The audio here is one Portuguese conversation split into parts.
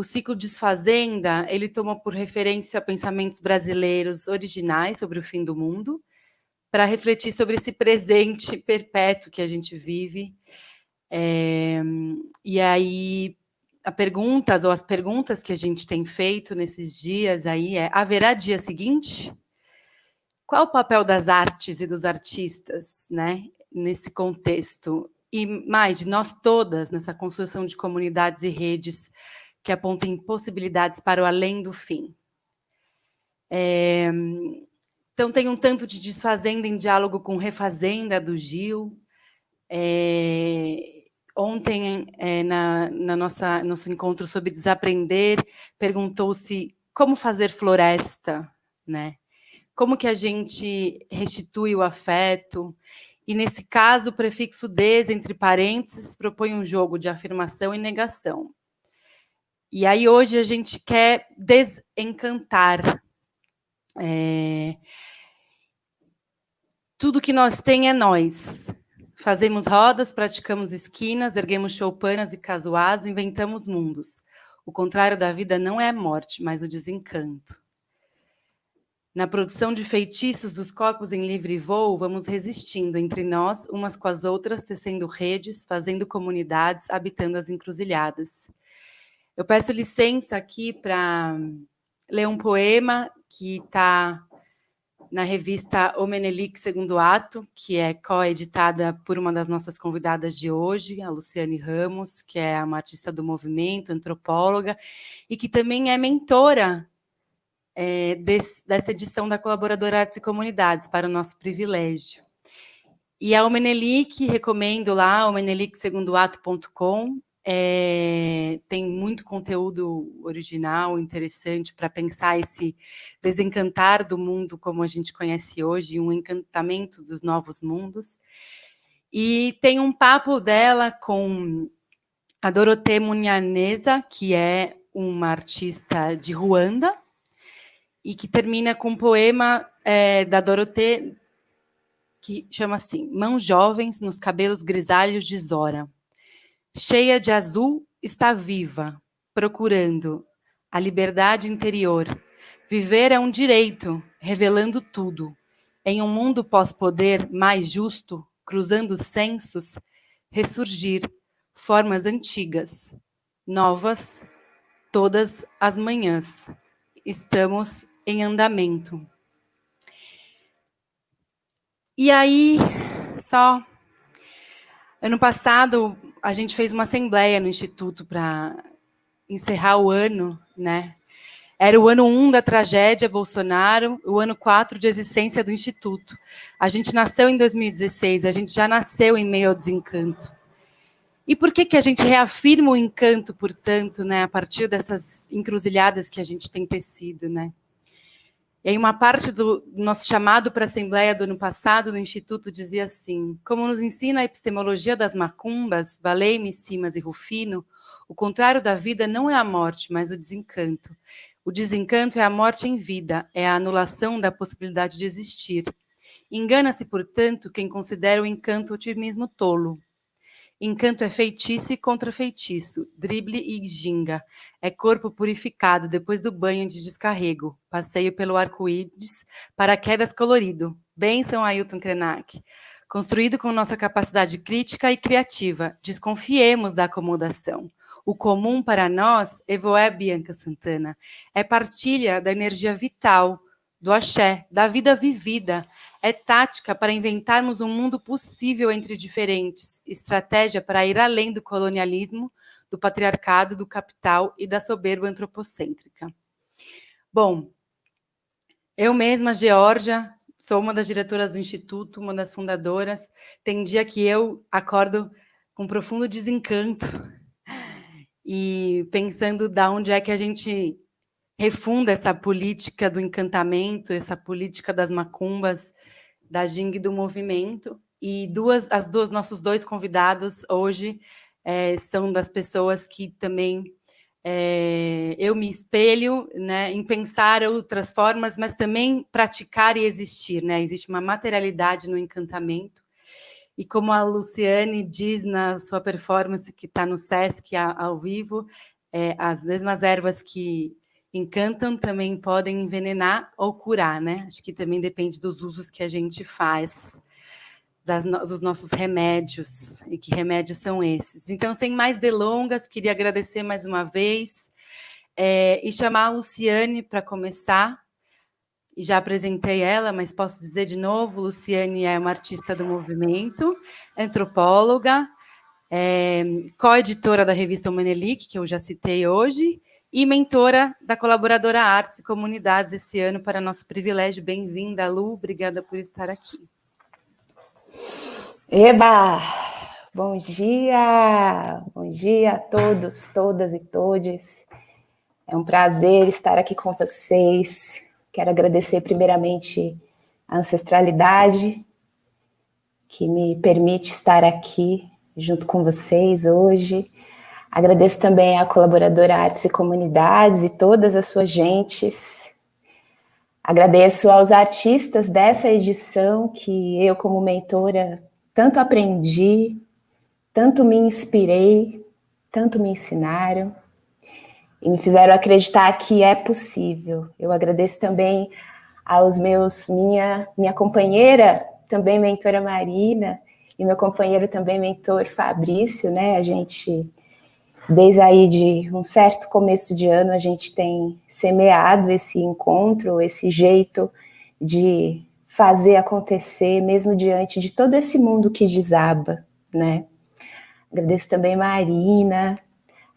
o ciclo Desfazenda, ele tomou por referência pensamentos brasileiros originais sobre o fim do mundo, para refletir sobre esse presente perpétuo que a gente vive. É, e aí, a perguntas ou as perguntas que a gente tem feito nesses dias aí é: haverá dia seguinte? Qual o papel das artes e dos artistas, né, nesse contexto? E mais de nós todas nessa construção de comunidades e redes que apontem possibilidades para o além do fim. É, então, tem um tanto de Desfazenda em diálogo com Refazenda, do Gil. É, ontem, é, na, na nossa nosso encontro sobre desaprender, perguntou-se como fazer floresta, né? Como que a gente restitui o afeto? E nesse caso, o prefixo des entre parênteses propõe um jogo de afirmação e negação. E aí hoje a gente quer desencantar. É... Tudo que nós tem é nós. Fazemos rodas, praticamos esquinas, erguemos choupanas e casuás, inventamos mundos. O contrário da vida não é a morte, mas o desencanto. Na produção de feitiços dos corpos em livre voo, vamos resistindo entre nós, umas com as outras, tecendo redes, fazendo comunidades, habitando as encruzilhadas. Eu peço licença aqui para ler um poema que está na revista O Menelik Segundo Ato, que é coeditada por uma das nossas convidadas de hoje, a Luciane Ramos, que é uma artista do movimento, antropóloga, e que também é mentora é, desse, dessa edição da Colaboradora Artes e Comunidades, para o nosso privilégio. E a Omenelik, recomendo lá, omeneliksegundoato.com, é, tem muito conteúdo original, interessante, para pensar esse desencantar do mundo como a gente conhece hoje, um encantamento dos novos mundos. E tem um papo dela com a Dorothée Munhanesa, que é uma artista de Ruanda, e que termina com um poema é, da Dorothée que chama assim: Mãos jovens nos cabelos grisalhos de Zora cheia de azul, está viva, procurando a liberdade interior. Viver é um direito, revelando tudo. Em um mundo pós-poder mais justo, cruzando censos, ressurgir formas antigas, novas, todas as manhãs. Estamos em andamento. E aí, só ano passado a gente fez uma assembleia no Instituto para encerrar o ano, né? Era o ano 1 um da tragédia Bolsonaro, o ano 4 de existência do Instituto. A gente nasceu em 2016, a gente já nasceu em meio ao desencanto. E por que, que a gente reafirma o encanto, portanto, né, a partir dessas encruzilhadas que a gente tem tecido, né? E aí uma parte do nosso chamado para a Assembleia do ano passado do Instituto dizia assim, como nos ensina a epistemologia das macumbas, Valei-me, Simas e Rufino, o contrário da vida não é a morte, mas o desencanto. O desencanto é a morte em vida, é a anulação da possibilidade de existir. Engana-se, portanto, quem considera o encanto otimismo tolo. Encanto é feitiço e contrafeitiço, drible e ginga. É corpo purificado depois do banho de descarrego. Passeio pelo arco-íris, paraquedas colorido. Benção, Ailton Krenak. Construído com nossa capacidade crítica e criativa. Desconfiemos da acomodação. O comum para nós, Evoé Bianca Santana, é partilha da energia vital, do axé, da vida vivida, é tática para inventarmos um mundo possível entre diferentes, estratégia para ir além do colonialismo, do patriarcado, do capital e da soberba antropocêntrica. Bom, eu mesma, Georgia, sou uma das diretoras do Instituto, uma das fundadoras. Tem dia que eu acordo com profundo desencanto e pensando da onde é que a gente refunda essa política do encantamento, essa política das macumbas, da Jing do movimento. E duas, as duas nossos dois convidados hoje é, são das pessoas que também é, eu me espelho né, em pensar outras formas, mas também praticar e existir. Né? Existe uma materialidade no encantamento. E como a Luciane diz na sua performance que está no SESC ao vivo, é, as mesmas ervas que encantam também podem envenenar ou curar, né? Acho que também depende dos usos que a gente faz das, dos nossos remédios e que remédios são esses. Então, sem mais delongas, queria agradecer mais uma vez é, e chamar a Luciane para começar. E já apresentei ela, mas posso dizer de novo: Luciane é uma artista do movimento, antropóloga, é, co-editora da revista Manelic, que eu já citei hoje, e mentora da colaboradora Artes e Comunidades esse ano, para nosso privilégio. Bem-vinda, Lu, obrigada por estar aqui. Eba! Bom dia! Bom dia a todos, todas e todes. É um prazer estar aqui com vocês. Quero agradecer primeiramente a ancestralidade que me permite estar aqui junto com vocês hoje. Agradeço também à colaboradora Artes e Comunidades e todas as suas gentes. Agradeço aos artistas dessa edição que eu, como mentora, tanto aprendi, tanto me inspirei, tanto me ensinaram e me fizeram acreditar que é possível. Eu agradeço também aos meus minha minha companheira, também mentora Marina, e meu companheiro também mentor Fabrício, né? A gente desde aí de um certo começo de ano a gente tem semeado esse encontro, esse jeito de fazer acontecer, mesmo diante de todo esse mundo que desaba, né? Agradeço também Marina,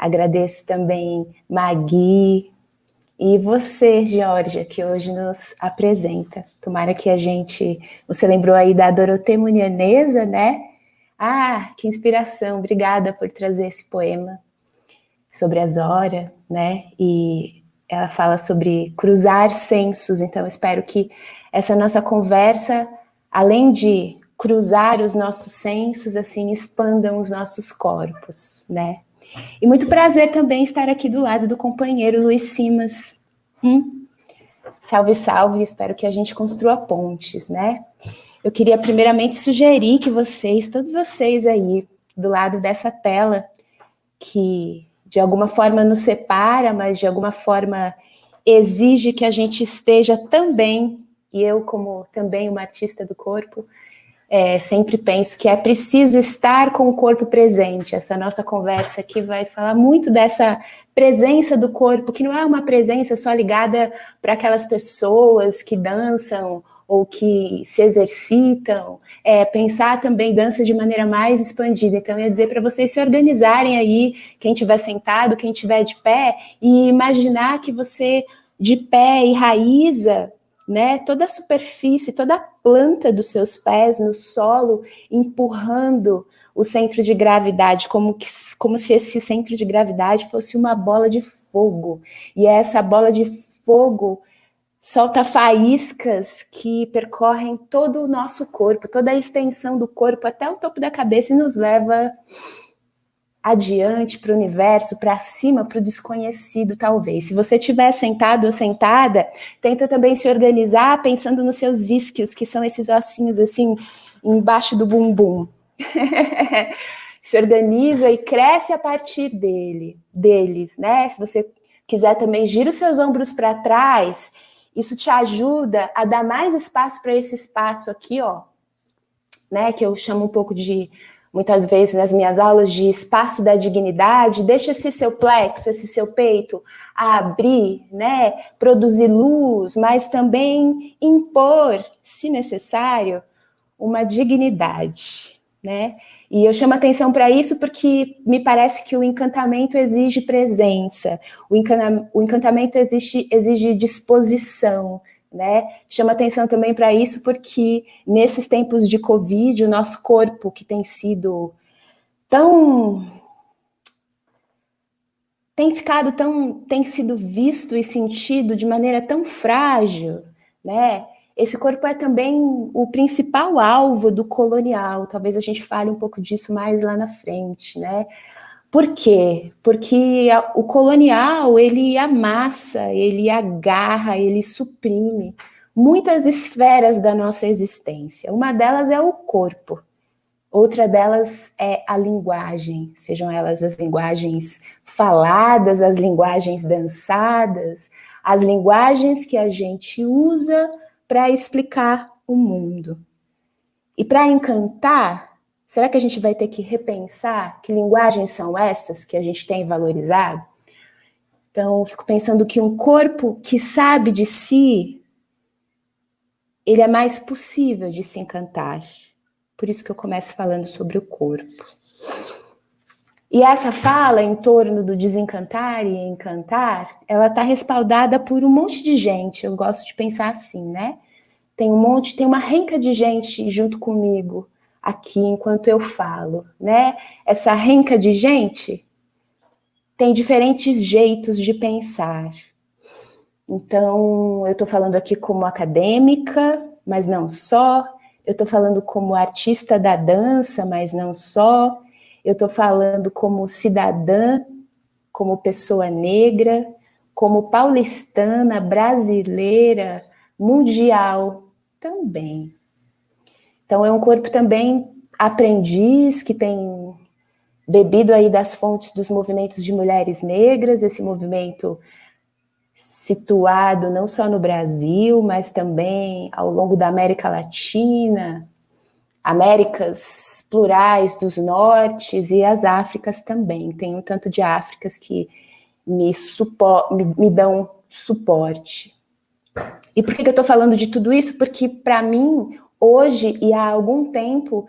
Agradeço também Magui e você, Georgia, que hoje nos apresenta. Tomara que a gente. Você lembrou aí da Dorothée Munianesa, né? Ah, que inspiração! Obrigada por trazer esse poema sobre a Zora, né? E ela fala sobre cruzar sensos. Então, espero que essa nossa conversa, além de cruzar os nossos sensos, assim, expandam os nossos corpos, né? E muito prazer também estar aqui do lado do companheiro Luiz Simas. Hum? Salve, salve, espero que a gente construa pontes, né? Eu queria primeiramente sugerir que vocês, todos vocês aí, do lado dessa tela, que de alguma forma nos separa, mas de alguma forma exige que a gente esteja também, e eu, como também uma artista do corpo, é, sempre penso que é preciso estar com o corpo presente. Essa nossa conversa aqui vai falar muito dessa presença do corpo, que não é uma presença só ligada para aquelas pessoas que dançam ou que se exercitam, é, pensar também dança de maneira mais expandida. Então, eu ia dizer para vocês se organizarem aí, quem estiver sentado, quem estiver de pé, e imaginar que você de pé e raiza né? Toda a superfície, toda a planta dos seus pés no solo, empurrando o centro de gravidade, como, que, como se esse centro de gravidade fosse uma bola de fogo. E essa bola de fogo solta faíscas que percorrem todo o nosso corpo, toda a extensão do corpo até o topo da cabeça e nos leva adiante para o universo, para cima, para o desconhecido, talvez. Se você estiver sentado ou sentada, tenta também se organizar pensando nos seus isquios, que são esses ossinhos assim embaixo do bumbum. se organiza e cresce a partir dele, deles, né? Se você quiser também gira os seus ombros para trás, isso te ajuda a dar mais espaço para esse espaço aqui, ó, né? Que eu chamo um pouco de muitas vezes nas minhas aulas de espaço da dignidade, deixa esse seu plexo, esse seu peito abrir, né, produzir luz, mas também impor, se necessário, uma dignidade, né? E eu chamo atenção para isso porque me parece que o encantamento exige presença, o, encantamento exige, exige disposição, né? Chama atenção também para isso porque nesses tempos de Covid, o nosso corpo que tem sido tão tem ficado tão tem sido visto e sentido de maneira tão frágil, né? Esse corpo é também o principal alvo do colonial. Talvez a gente fale um pouco disso mais lá na frente, né? Por quê? Porque a, o colonial ele amassa, ele agarra, ele suprime muitas esferas da nossa existência. Uma delas é o corpo. Outra delas é a linguagem, sejam elas as linguagens faladas, as linguagens dançadas, as linguagens que a gente usa para explicar o mundo. E para encantar, será que a gente vai ter que repensar que linguagens são essas que a gente tem valorizado? Então, fico pensando que um corpo que sabe de si, ele é mais possível de se encantar. Por isso que eu começo falando sobre o corpo. E essa fala em torno do desencantar e encantar, ela está respaldada por um monte de gente. Eu gosto de pensar assim, né? Tem um monte, tem uma renca de gente junto comigo aqui enquanto eu falo, né? Essa renca de gente tem diferentes jeitos de pensar. Então, eu estou falando aqui como acadêmica, mas não só. Eu estou falando como artista da dança, mas não só. Eu estou falando como cidadã, como pessoa negra, como paulistana, brasileira, mundial também. Então é um corpo também aprendiz que tem bebido aí das fontes dos movimentos de mulheres negras, esse movimento situado não só no Brasil, mas também ao longo da América Latina, Américas plurais dos nortes e as Áfricas também. Tem um tanto de Áfricas que me, me, me dão suporte. E por que, que eu estou falando de tudo isso? Porque, para mim, hoje e há algum tempo,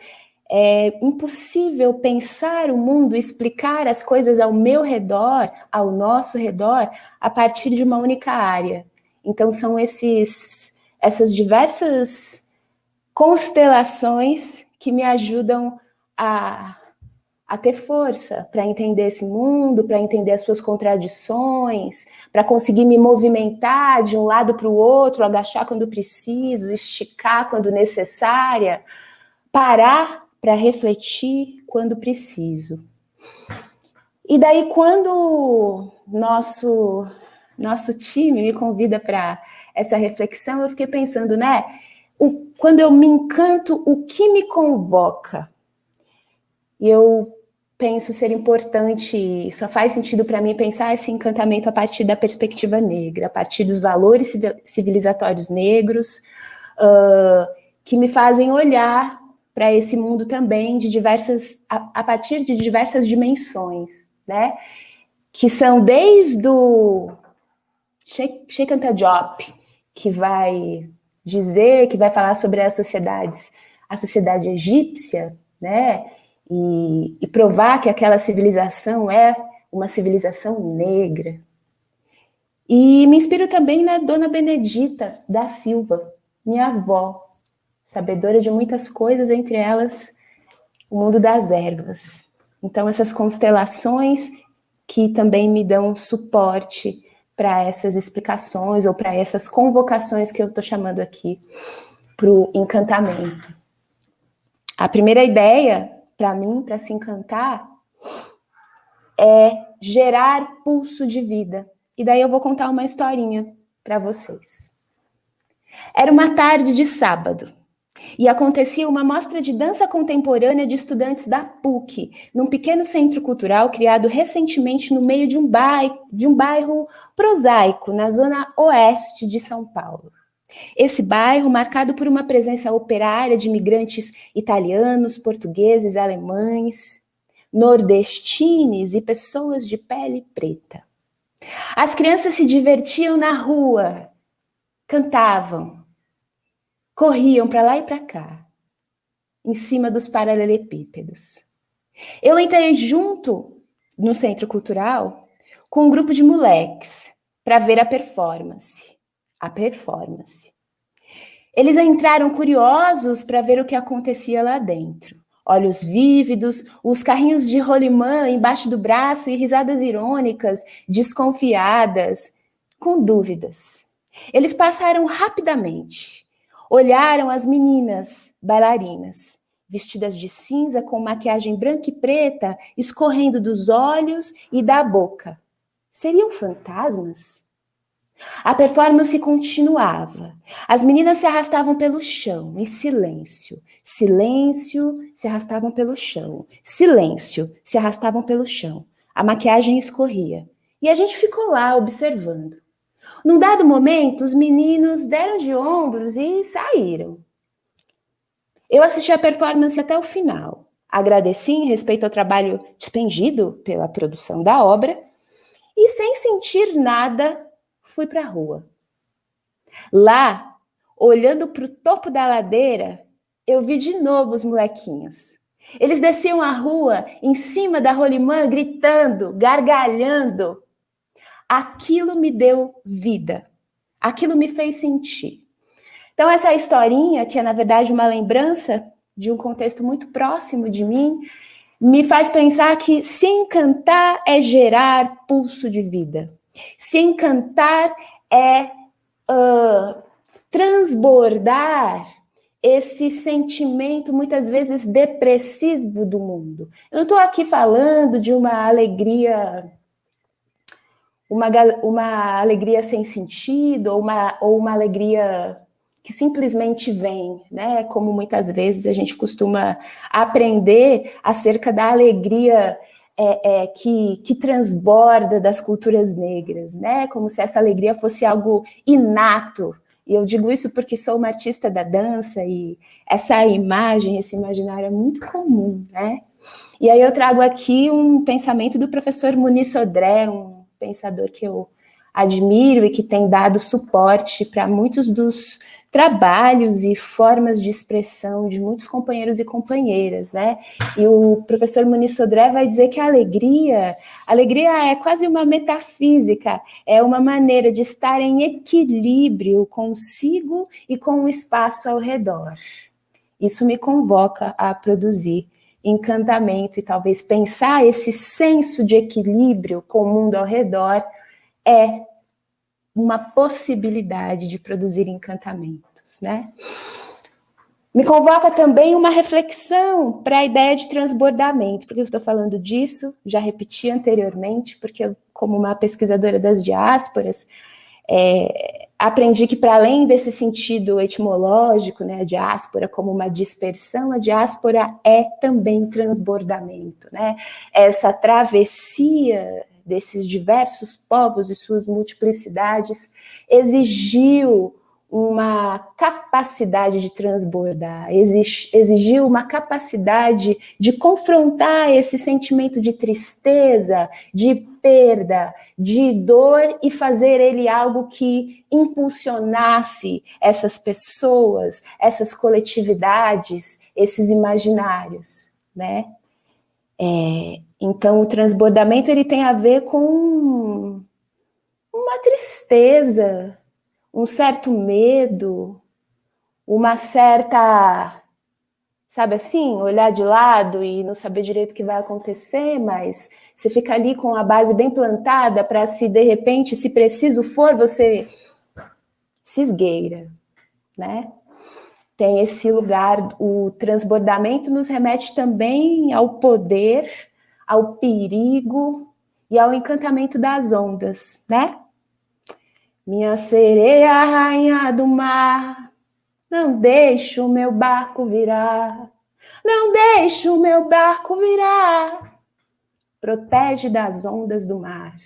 é impossível pensar o mundo, explicar as coisas ao meu redor, ao nosso redor, a partir de uma única área. Então, são esses, essas diversas constelações que me ajudam a a ter força para entender esse mundo, para entender as suas contradições, para conseguir me movimentar de um lado para o outro, agachar quando preciso, esticar quando necessária, parar para refletir quando preciso. E daí quando nosso nosso time me convida para essa reflexão, eu fiquei pensando, né? O, quando eu me encanto, o que me convoca? E eu penso ser importante, só faz sentido para mim pensar esse encantamento a partir da perspectiva negra, a partir dos valores civilizatórios negros, uh, que me fazem olhar para esse mundo também de diversas, a, a, partir de diversas dimensões, né? Que são desde o Sheikh Anta Diop, que vai dizer, que vai falar sobre as sociedades, a sociedade egípcia, né? E, e provar que aquela civilização é uma civilização negra. E me inspiro também na Dona Benedita da Silva, minha avó, sabedora de muitas coisas, entre elas o mundo das ervas. Então, essas constelações que também me dão suporte para essas explicações ou para essas convocações que eu estou chamando aqui para o encantamento. A primeira ideia para mim, para se encantar, é gerar pulso de vida. E daí eu vou contar uma historinha para vocês. Era uma tarde de sábado e acontecia uma mostra de dança contemporânea de estudantes da PUC, num pequeno centro cultural criado recentemente no meio de um bairro, de um bairro prosaico, na zona oeste de São Paulo. Esse bairro, marcado por uma presença operária de imigrantes italianos, portugueses, alemães, nordestines e pessoas de pele preta. As crianças se divertiam na rua, cantavam, corriam para lá e para cá, em cima dos paralelepípedos. Eu entrei junto no centro cultural com um grupo de moleques para ver a performance a performance. Eles entraram curiosos para ver o que acontecia lá dentro. Olhos vívidos, os carrinhos de rolimã embaixo do braço e risadas irônicas, desconfiadas, com dúvidas. Eles passaram rapidamente, olharam as meninas bailarinas, vestidas de cinza com maquiagem branca e preta escorrendo dos olhos e da boca. Seriam fantasmas? A performance continuava. As meninas se arrastavam pelo chão, em silêncio. Silêncio, se arrastavam pelo chão. Silêncio, se arrastavam pelo chão. A maquiagem escorria. E a gente ficou lá observando. Num dado momento, os meninos deram de ombros e saíram. Eu assisti a performance até o final. Agradeci em respeito ao trabalho despendido pela produção da obra e, sem sentir nada, fui para a rua. Lá, olhando para o topo da ladeira, eu vi de novo os molequinhos. Eles desciam a rua em cima da rolimã, gritando, gargalhando. Aquilo me deu vida. Aquilo me fez sentir. Então, essa historinha, que é na verdade uma lembrança de um contexto muito próximo de mim, me faz pensar que se encantar é gerar pulso de vida. Se encantar é uh, transbordar esse sentimento muitas vezes depressivo do mundo. Eu não estou aqui falando de uma alegria, uma, uma alegria sem sentido, ou uma, ou uma alegria que simplesmente vem, né? Como muitas vezes a gente costuma aprender acerca da alegria é, é, que, que transborda das culturas negras, né? Como se essa alegria fosse algo inato. E eu digo isso porque sou uma artista da dança e essa imagem, esse imaginário é muito comum, né? E aí eu trago aqui um pensamento do professor Muniz Sodré, um pensador que eu admiro e que tem dado suporte para muitos dos trabalhos e formas de expressão de muitos companheiros e companheiras, né? E o professor Muniz Sodré vai dizer que a alegria, a alegria é quase uma metafísica, é uma maneira de estar em equilíbrio consigo e com o espaço ao redor. Isso me convoca a produzir encantamento e talvez pensar esse senso de equilíbrio com o mundo ao redor é uma possibilidade de produzir encantamentos, né? Me convoca também uma reflexão para a ideia de transbordamento. Por que eu estou falando disso? Já repeti anteriormente, porque eu, como uma pesquisadora das diásporas, é, aprendi que para além desse sentido etimológico, né, a diáspora como uma dispersão, a diáspora é também transbordamento, né? Essa travessia desses diversos povos e suas multiplicidades, exigiu uma capacidade de transbordar, exigiu uma capacidade de confrontar esse sentimento de tristeza, de perda, de dor e fazer ele algo que impulsionasse essas pessoas, essas coletividades, esses imaginários, né? É, então, o transbordamento ele tem a ver com uma tristeza, um certo medo, uma certa, sabe assim, olhar de lado e não saber direito o que vai acontecer, mas você fica ali com a base bem plantada para se de repente, se preciso for, você se esgueira, né? Tem esse lugar, o transbordamento nos remete também ao poder ao perigo e ao encantamento das ondas, né? Minha sereia, rainha do mar, não deixe o meu barco virar, não deixe o meu barco virar, protege das ondas do mar.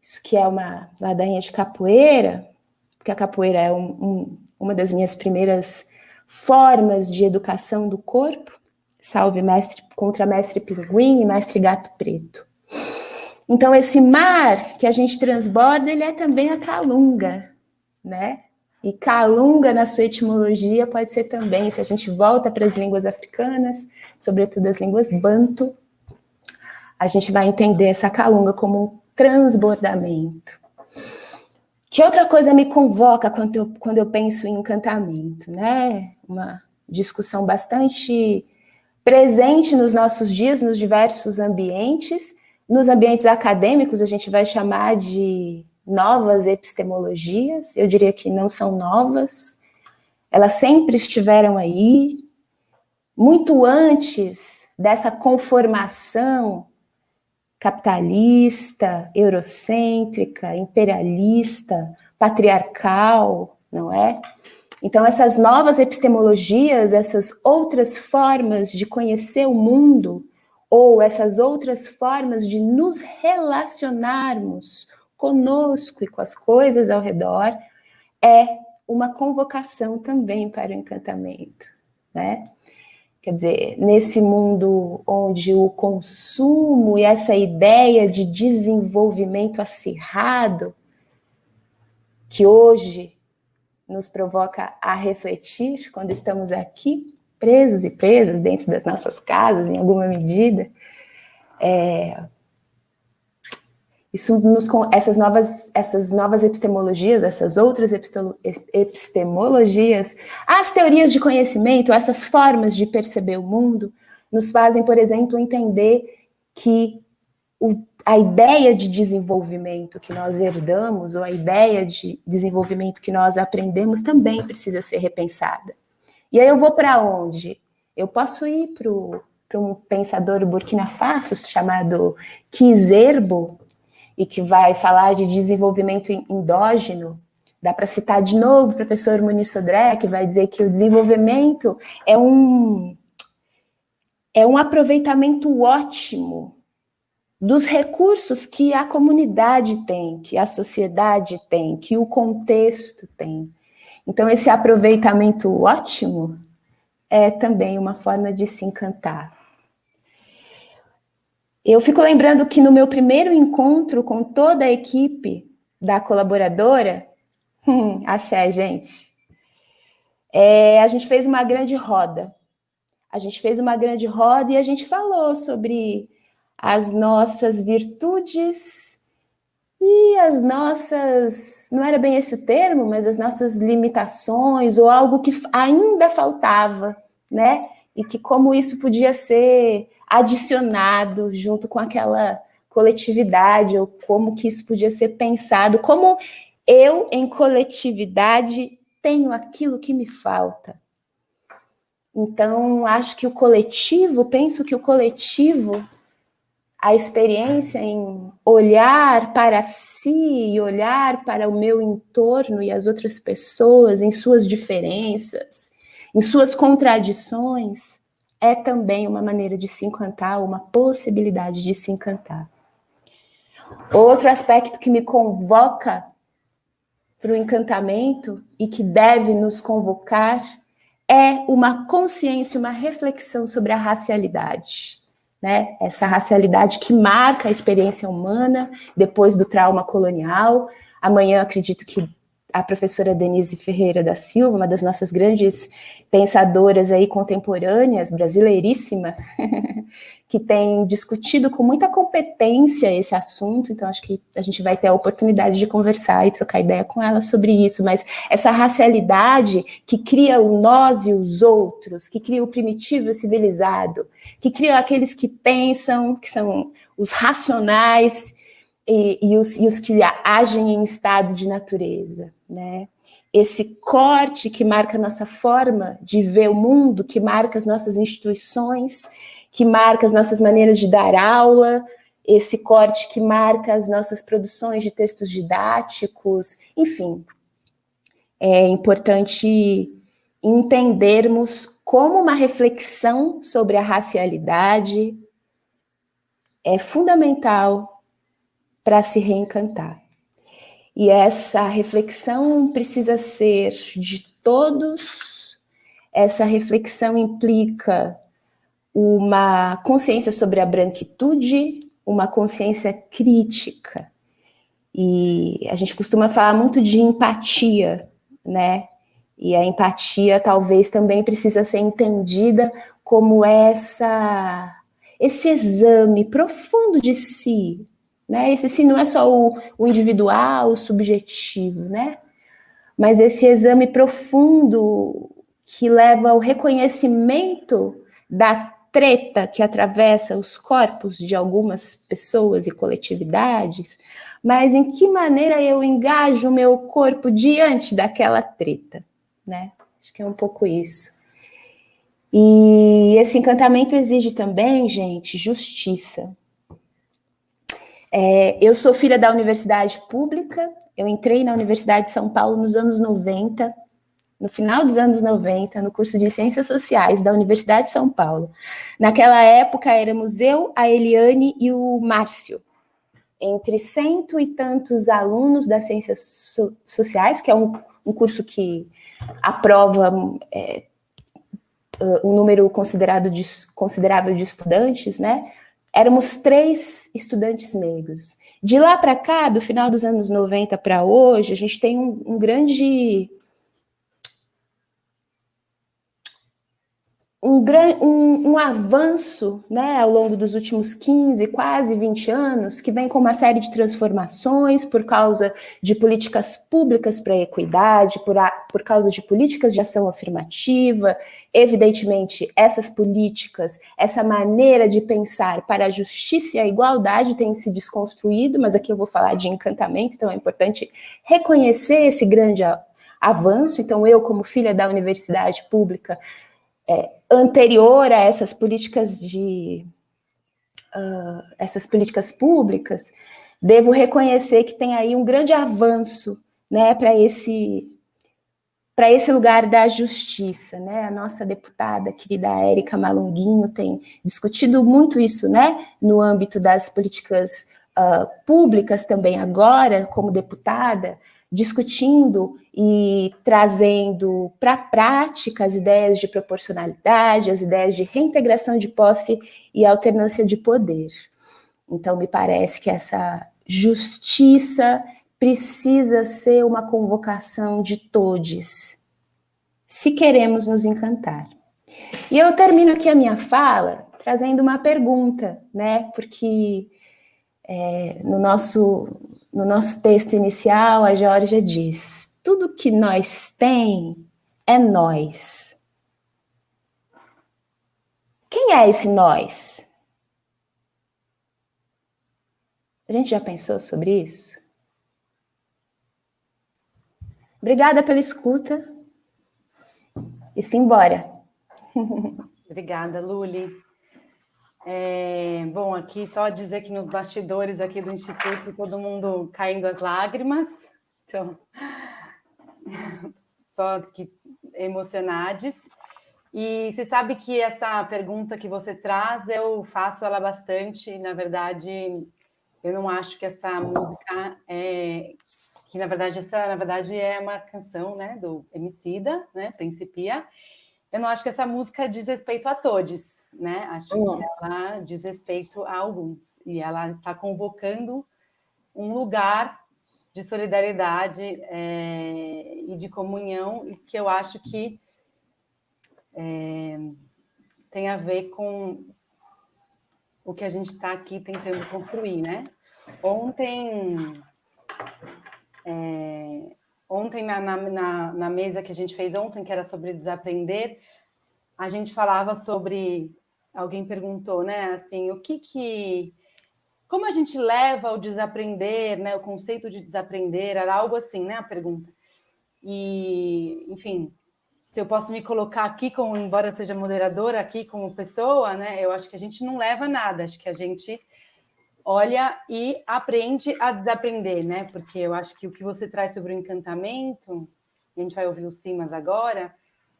Isso que é uma ladainha de capoeira, porque a capoeira é um, um, uma das minhas primeiras formas de educação do corpo. Salve mestre contra mestre pinguim e mestre gato preto. Então esse mar que a gente transborda, ele é também a calunga, né? E calunga na sua etimologia pode ser também, se a gente volta para as línguas africanas, sobretudo as línguas banto, a gente vai entender essa calunga como um transbordamento. Que outra coisa me convoca quando eu, quando eu penso em encantamento, né? Uma discussão bastante presente nos nossos dias, nos diversos ambientes. Nos ambientes acadêmicos, a gente vai chamar de novas epistemologias, eu diria que não são novas, elas sempre estiveram aí, muito antes dessa conformação capitalista, eurocêntrica, imperialista, patriarcal, não é? Então, essas novas epistemologias, essas outras formas de conhecer o mundo, ou essas outras formas de nos relacionarmos conosco e com as coisas ao redor, é uma convocação também para o encantamento, né? Quer dizer, nesse mundo onde o consumo e essa ideia de desenvolvimento acirrado, que hoje nos provoca a refletir quando estamos aqui, presos e presas dentro das nossas casas, em alguma medida, é, isso nos, essas novas essas novas epistemologias, essas outras epistemologias, as teorias de conhecimento, essas formas de perceber o mundo, nos fazem, por exemplo, entender que o, a ideia de desenvolvimento que nós herdamos, ou a ideia de desenvolvimento que nós aprendemos, também precisa ser repensada. E aí eu vou para onde? Eu posso ir para um pensador burkina faso chamado Kizerbo, e que vai falar de desenvolvimento endógeno. Dá para citar de novo o professor Muniz Sodré, que vai dizer que o desenvolvimento é um, é um aproveitamento ótimo dos recursos que a comunidade tem, que a sociedade tem, que o contexto tem. Então, esse aproveitamento ótimo é também uma forma de se encantar. Eu fico lembrando que no meu primeiro encontro com toda a equipe da colaboradora, hum, axé, gente, é, a gente fez uma grande roda. A gente fez uma grande roda e a gente falou sobre as nossas virtudes e as nossas, não era bem esse o termo, mas as nossas limitações ou algo que ainda faltava, né? E que como isso podia ser adicionado junto com aquela coletividade, ou como que isso podia ser pensado, como eu, em coletividade, tenho aquilo que me falta. Então, acho que o coletivo, penso que o coletivo, a experiência em olhar para si e olhar para o meu entorno e as outras pessoas, em suas diferenças, em suas contradições, é também uma maneira de se encantar, uma possibilidade de se encantar. Outro aspecto que me convoca para o encantamento e que deve nos convocar é uma consciência, uma reflexão sobre a racialidade. Né? Essa racialidade que marca a experiência humana depois do trauma colonial. Amanhã acredito que a professora Denise Ferreira da Silva, uma das nossas grandes pensadoras aí contemporâneas, brasileiríssima, que tem discutido com muita competência esse assunto, então acho que a gente vai ter a oportunidade de conversar e trocar ideia com ela sobre isso, mas essa racialidade que cria o nós e os outros, que cria o primitivo e o civilizado, que cria aqueles que pensam, que são os racionais, e, e, os, e os que agem em estado de natureza, né? Esse corte que marca a nossa forma de ver o mundo, que marca as nossas instituições, que marca as nossas maneiras de dar aula, esse corte que marca as nossas produções de textos didáticos, enfim. É importante entendermos como uma reflexão sobre a racialidade é fundamental para se reencantar. E essa reflexão precisa ser de todos, essa reflexão implica uma consciência sobre a branquitude, uma consciência crítica. E a gente costuma falar muito de empatia, né? E a empatia talvez também precisa ser entendida como essa esse exame profundo de si, né? Esse sim não é só o, o individual, o subjetivo, né? Mas esse exame profundo que leva ao reconhecimento da treta que atravessa os corpos de algumas pessoas e coletividades, mas em que maneira eu engajo o meu corpo diante daquela treta, né? Acho que é um pouco isso. E esse encantamento exige também, gente, justiça É, eu sou filha da universidade pública, eu entrei na Universidade de São Paulo nos anos 90, no final dos anos 90, no curso de Ciências Sociais da Universidade de São Paulo. Naquela época éramos eu, a Eliane e o Márcio, entre cento e tantos alunos das Ciências so Sociais, que é um, um curso que aprova é, um número considerado de, considerável de estudantes, né? Éramos três estudantes negros. De lá para cá, do final dos anos 90 para hoje, a gente tem um, um grande um, um, um, avanço né, ao longo dos últimos 15, quase 20 anos, que vem com uma série de transformações por causa de políticas públicas para a equidade, por, a, por causa de políticas de ação afirmativa. Evidentemente, essas políticas, essa maneira de pensar para a justiça e a igualdade tem se desconstruído, mas aqui eu vou falar de encantamento, então é importante reconhecer esse grande avanço. Então, eu, como filha da universidade pública, é, anterior a essas políticas de uh, essas políticas públicas, devo reconhecer que tem aí um grande avanço, né, para esse para esse lugar da justiça, né? A nossa deputada querida Érica Malunguinho tem discutido muito isso, né, no âmbito das políticas uh, públicas também agora, como deputada, discutindo e trazendo para a prática as ideias de proporcionalidade, as ideias de reintegração de posse e alternância de poder. Então, me parece que essa justiça precisa ser uma convocação de todos, se queremos nos encantar. E eu termino aqui a minha fala trazendo uma pergunta, né? Porque é, no nosso no nosso texto inicial, a Georgia diz: tudo que nós tem é nós. Quem é esse nós? A gente já pensou sobre isso? Obrigada pela escuta e simbora. Obrigada, Luli. É, bom, aqui só dizer que nos bastidores aqui do Instituto, todo mundo caindo as lágrimas. Então, só que emocionados. E você sabe que essa pergunta que você traz, eu faço ela bastante. Na verdade, eu não acho que essa música é que na verdade essa na verdade é uma canção, né, do Emicida, né, Principia eu não acho que essa música diz respeito a todos, né? Acho uhum. que ela diz respeito a alguns. E ela está convocando um lugar de solidariedade é, e de comunhão, que eu acho que é, tem a ver com o que a gente está aqui tentando construir, né? Ontem, é, Ontem, na, na, na, mesa que a gente fez ontem, que era sobre desaprender, a gente falava sobre. Alguém perguntou, né? Assim, o que que. Como a gente leva o desaprender, né? O conceito de desaprender, era algo assim, né? A pergunta. E, enfim, se eu posso me colocar aqui, como, embora seja moderadora, aqui como pessoa, né? Eu acho que a gente não leva nada, acho que a gente olha e aprende a desaprender, né? Porque eu acho que o que você traz sobre o encantamento, a gente vai ouvir o Simas agora,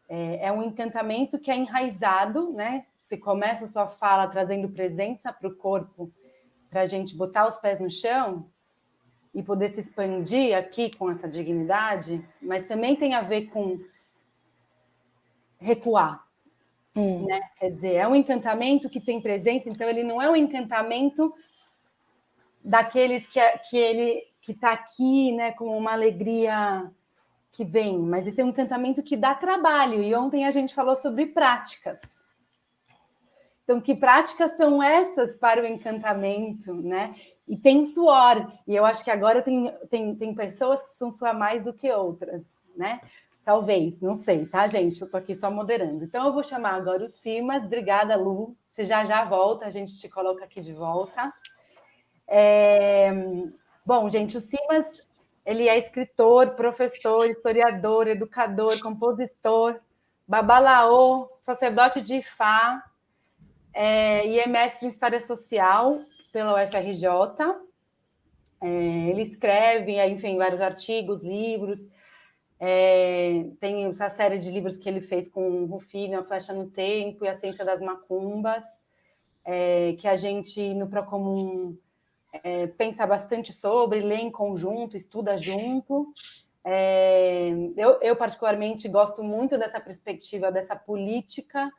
é, é um encantamento que é enraizado, né? Você começa a sua fala trazendo presença para o corpo, para a gente botar os pés no chão e poder se expandir aqui com essa dignidade, mas também tem a ver com recuar. Hum. Né? Quer dizer, é um encantamento que tem presença, então ele não é um encantamento daqueles que, que ele que está aqui, né, com uma alegria que vem, mas esse é um encantamento que dá trabalho. E ontem a gente falou sobre práticas. Então, que práticas são essas para o encantamento, né? E tem suor. E eu acho que agora tem, tem, tem pessoas que precisam suar mais do que outras, né? Talvez, não sei, tá, gente? Eu tô aqui só moderando. Então, eu vou chamar agora o Simas. Obrigada, Lu. Você já já volta, a gente te coloca aqui de volta. É... Bom, gente, o Simas ele é escritor, professor, historiador, educador, compositor, babalaô, sacerdote de Ifá, é, e é mestre em História Social pela UFRJ. É, ele escreve, enfim, vários artigos, livros. É, tem essa série de livros que ele fez com o Rufino, A Flecha no Tempo e A Ciência das Macumbas, é, que a gente no Procomum é, pensa bastante sobre, lê em conjunto, estuda junto. É, eu, eu, particularmente, gosto muito dessa perspectiva, dessa política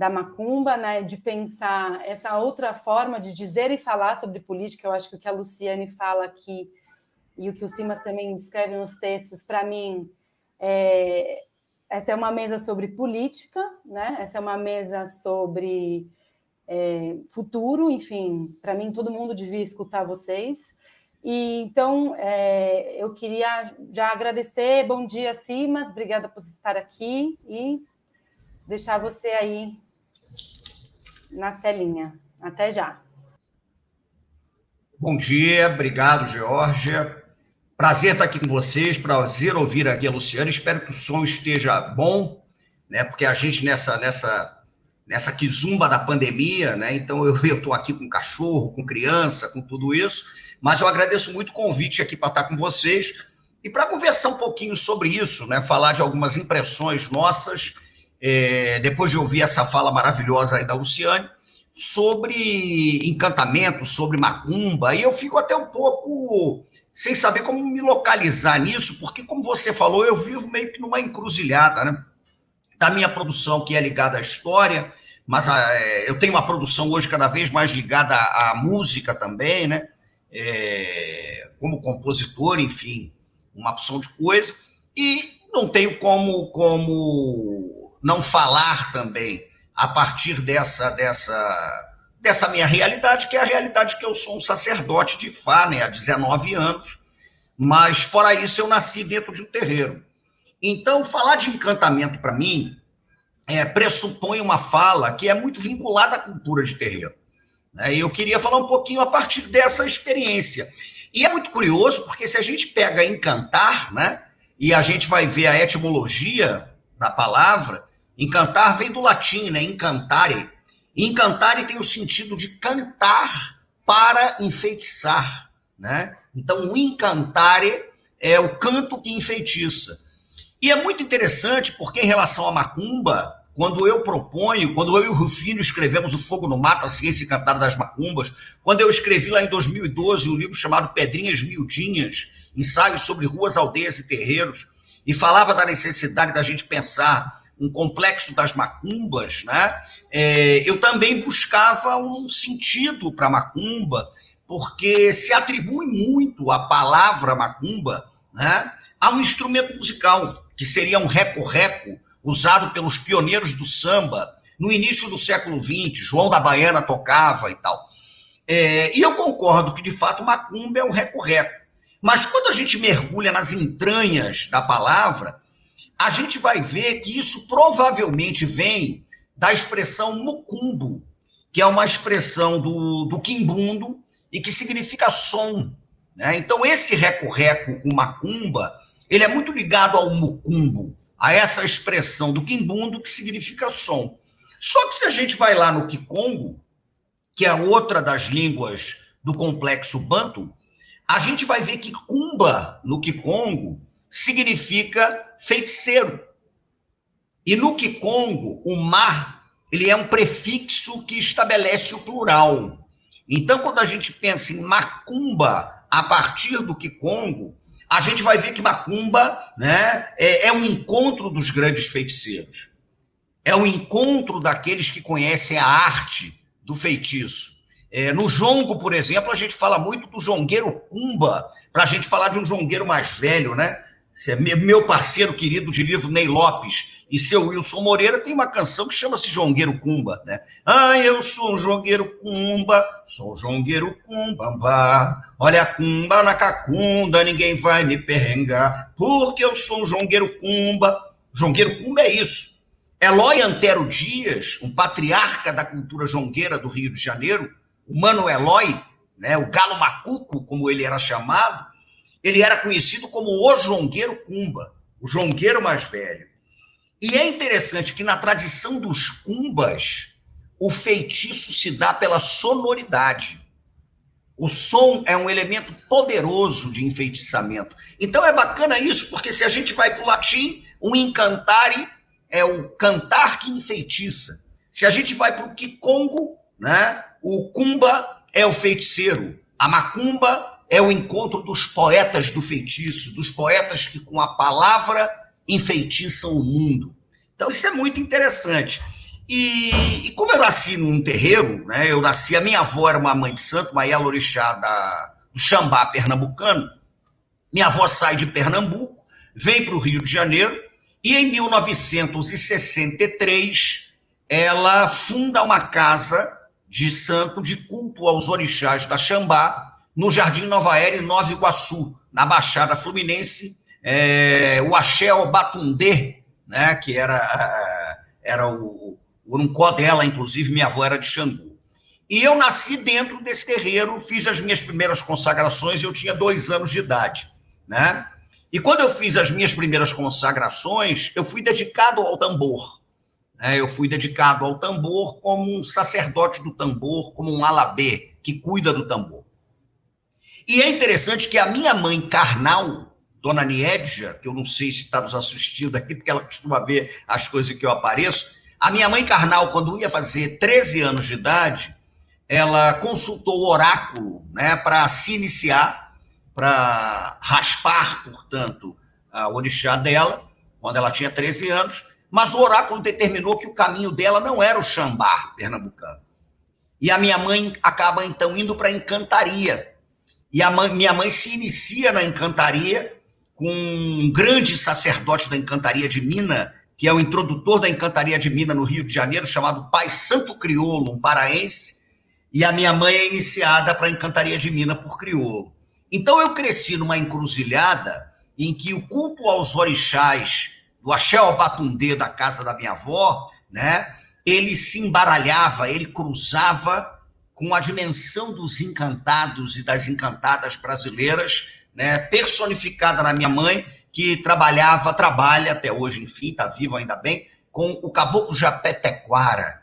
da macumba, né, de pensar essa outra forma de dizer e falar sobre política. Eu acho que o que a Luciane fala aqui e o que o Simas também descreve nos textos, para mim, é, essa é uma mesa sobre política, né? essa é uma mesa sobre é, futuro, enfim, para mim todo mundo devia escutar vocês. E então é, eu queria já agradecer, bom dia, Simas, obrigada por estar aqui e deixar você aí na telinha. Até já. Bom dia, obrigado, Georgia. Prazer estar aqui com vocês, prazer ouvir aqui a Luciana. Espero que o som esteja bom, né? Porque a gente nessa nessa nessa quizumba da pandemia, né? Então eu estou aqui com cachorro, com criança, com tudo isso, mas eu agradeço muito o convite aqui para estar com vocês e para conversar um pouquinho sobre isso, né? Falar de algumas impressões nossas, é, depois de ouvir essa fala maravilhosa aí da Luciane, sobre encantamento, sobre macumba, e eu fico até um pouco sem saber como me localizar nisso, porque, como você falou, eu vivo meio que numa encruzilhada, né? Da minha produção, que é ligada à história, mas a, é, eu tenho uma produção hoje cada vez mais ligada à, à música também, né? É, como compositor, enfim, uma opção de coisa, e não tenho como, como não falar também a partir dessa, dessa, dessa minha realidade, que é a realidade que eu sou um sacerdote de Fá, né, há 19 anos, mas fora isso eu nasci dentro de um terreiro. Então, falar de encantamento para mim é, pressupõe uma fala que é muito vinculada à cultura de terreiro. Né? E eu queria falar um pouquinho a partir dessa experiência. E é muito curioso, porque se a gente pega encantar, né, e a gente vai ver a etimologia da palavra, encantar vem do latim, né, encantare. Encantare tem o sentido de cantar para enfeitiçar. Né? Então, o encantare é o canto que enfeitiça. E é muito interessante porque, em relação à macumba, quando eu proponho, quando eu e o Rufino escrevemos O Fogo no Mato, a Ciência Encantada das Macumbas, quando eu escrevi lá em 2012 um livro chamado Pedrinhas Miudinhas, ensaios sobre ruas, aldeias e terreiros, e falava da necessidade da gente pensar um complexo das macumbas, né? É, eu também buscava um sentido para macumba, porque se atribui muito a palavra macumba né, a um instrumento musical, que seria um reco-reco, usado pelos pioneiros do samba no início do século XX, João da Baiana tocava e tal. É, e eu concordo que, de fato, macumba é um recorreco. Mas quando a gente mergulha nas entranhas da palavra, a gente vai ver que isso provavelmente vem da expressão mucumbo, que é uma expressão do, do quimbundo e que significa som. Né? Então, esse recorreco, o macumba, ele é muito ligado ao mucumbo, a essa expressão do quimbundo que significa som. Só que se a gente vai lá no Kikongo, que é outra das línguas do complexo banto, a gente vai ver que kumba no Kikongo significa feiticeiro. E no Kikongo, o mar, ele é um prefixo que estabelece o plural. Então, quando a gente pensa em macumba a partir do Kikongo, a gente vai ver que Macumba né, é, é um encontro dos grandes feiticeiros. É um encontro daqueles que conhecem a arte do feitiço. É, no jongo, por exemplo, a gente fala muito do jongueiro Cumba, para a gente falar de um jongueiro mais velho, né? É meu parceiro querido de livro, Ney Lopes, e seu Wilson Moreira tem uma canção que chama-se Jongueiro Cumba, né? Ah, eu sou um jongueiro cumba, sou um jongueiro cumbamba. Olha a cumba na cacunda, ninguém vai me perrengar, porque eu sou um jongueiro cumba. Jongueiro cumba é isso. Eloy Antero Dias, um patriarca da cultura jongueira do Rio de Janeiro, o Mano Eloy, né, o galo macuco, como ele era chamado, ele era conhecido como o jongueiro cumba, o jongueiro mais velho. E é interessante que na tradição dos cumbas, o feitiço se dá pela sonoridade. O som é um elemento poderoso de enfeitiçamento. Então é bacana isso, porque se a gente vai para o latim, o incantare é o cantar que enfeitiça. Se a gente vai para o Kikongo, né, o Kumba é o feiticeiro. A Macumba é o encontro dos poetas do feitiço, dos poetas que com a palavra enfeitiçam o mundo. Então isso é muito interessante. E, e, como eu nasci num terreiro, né, eu nasci, a minha avó era uma mãe de santo, uma Orixá da, do Xambá pernambucano. Minha avó sai de Pernambuco, vem para o Rio de Janeiro, e em 1963 ela funda uma casa de santo de culto aos orixás da Xambá, no Jardim Nova Era, em Nova Iguaçu, na Baixada Fluminense, é, o Axé Batundê, né, que era, era o, o Uruncó dela, inclusive, minha avó era de Xangu. E eu nasci dentro desse terreiro, fiz as minhas primeiras consagrações, eu tinha dois anos de idade, né? E quando eu fiz as minhas primeiras consagrações, eu fui dedicado ao tambor. Né? Eu fui dedicado ao tambor como um sacerdote do tambor, como um alabê que cuida do tambor. E é interessante que a minha mãe carnal, Dona Niedja, que eu não sei se está nos assistindo aqui, porque ela costuma ver as coisas que eu apareço, a minha mãe carnal, quando ia fazer 13 anos de idade, ela consultou o oráculo né, para se iniciar, para raspar, portanto, a orixá dela, quando ela tinha 13 anos, mas o oráculo determinou que o caminho dela não era o Xambá pernambucano. E a minha mãe acaba então indo para a encantaria. E a mãe, minha mãe se inicia na encantaria com um grande sacerdote da encantaria de Minas, que é o introdutor da encantaria de Minas no Rio de Janeiro, chamado Pai Santo Crioulo, um paraense, e a minha mãe é iniciada para a encantaria de Minas por crioulo. Então eu cresci numa encruzilhada em que o culto aos orixás do Axé Batundê da casa da minha avó, né, ele se embaralhava, ele cruzava com a dimensão dos encantados e das encantadas brasileiras, né, personificada na minha mãe, que trabalhava, trabalha até hoje, enfim, está vivo ainda bem, com o caboclo Japetequara,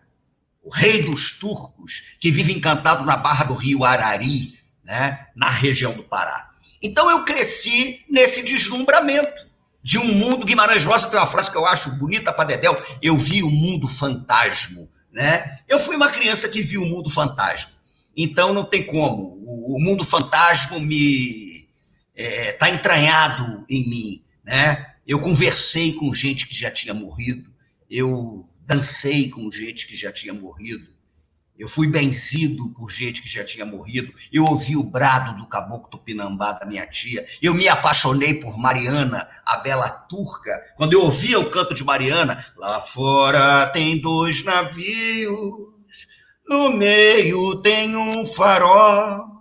o rei dos turcos, que vive encantado na barra do rio Arari, né, na região do Pará. Então eu cresci nesse deslumbramento de um mundo. Guimarães Rosa tem uma frase que eu acho bonita para Dedéu: eu vi o um mundo fantasma. Né? Eu fui uma criança que viu o mundo fantasma. Então não tem como. O, mundo fantasma me está é, tá entranhado em mim, né? Eu conversei com gente que já tinha morrido, eu dancei com gente que já tinha morrido, eu fui benzido por gente que já tinha morrido, eu ouvi o brado do caboclo Tupinambá da minha tia, eu me apaixonei por Mariana, a bela turca, quando eu ouvia o canto de Mariana, lá fora tem dois navios, no meio tem um farol,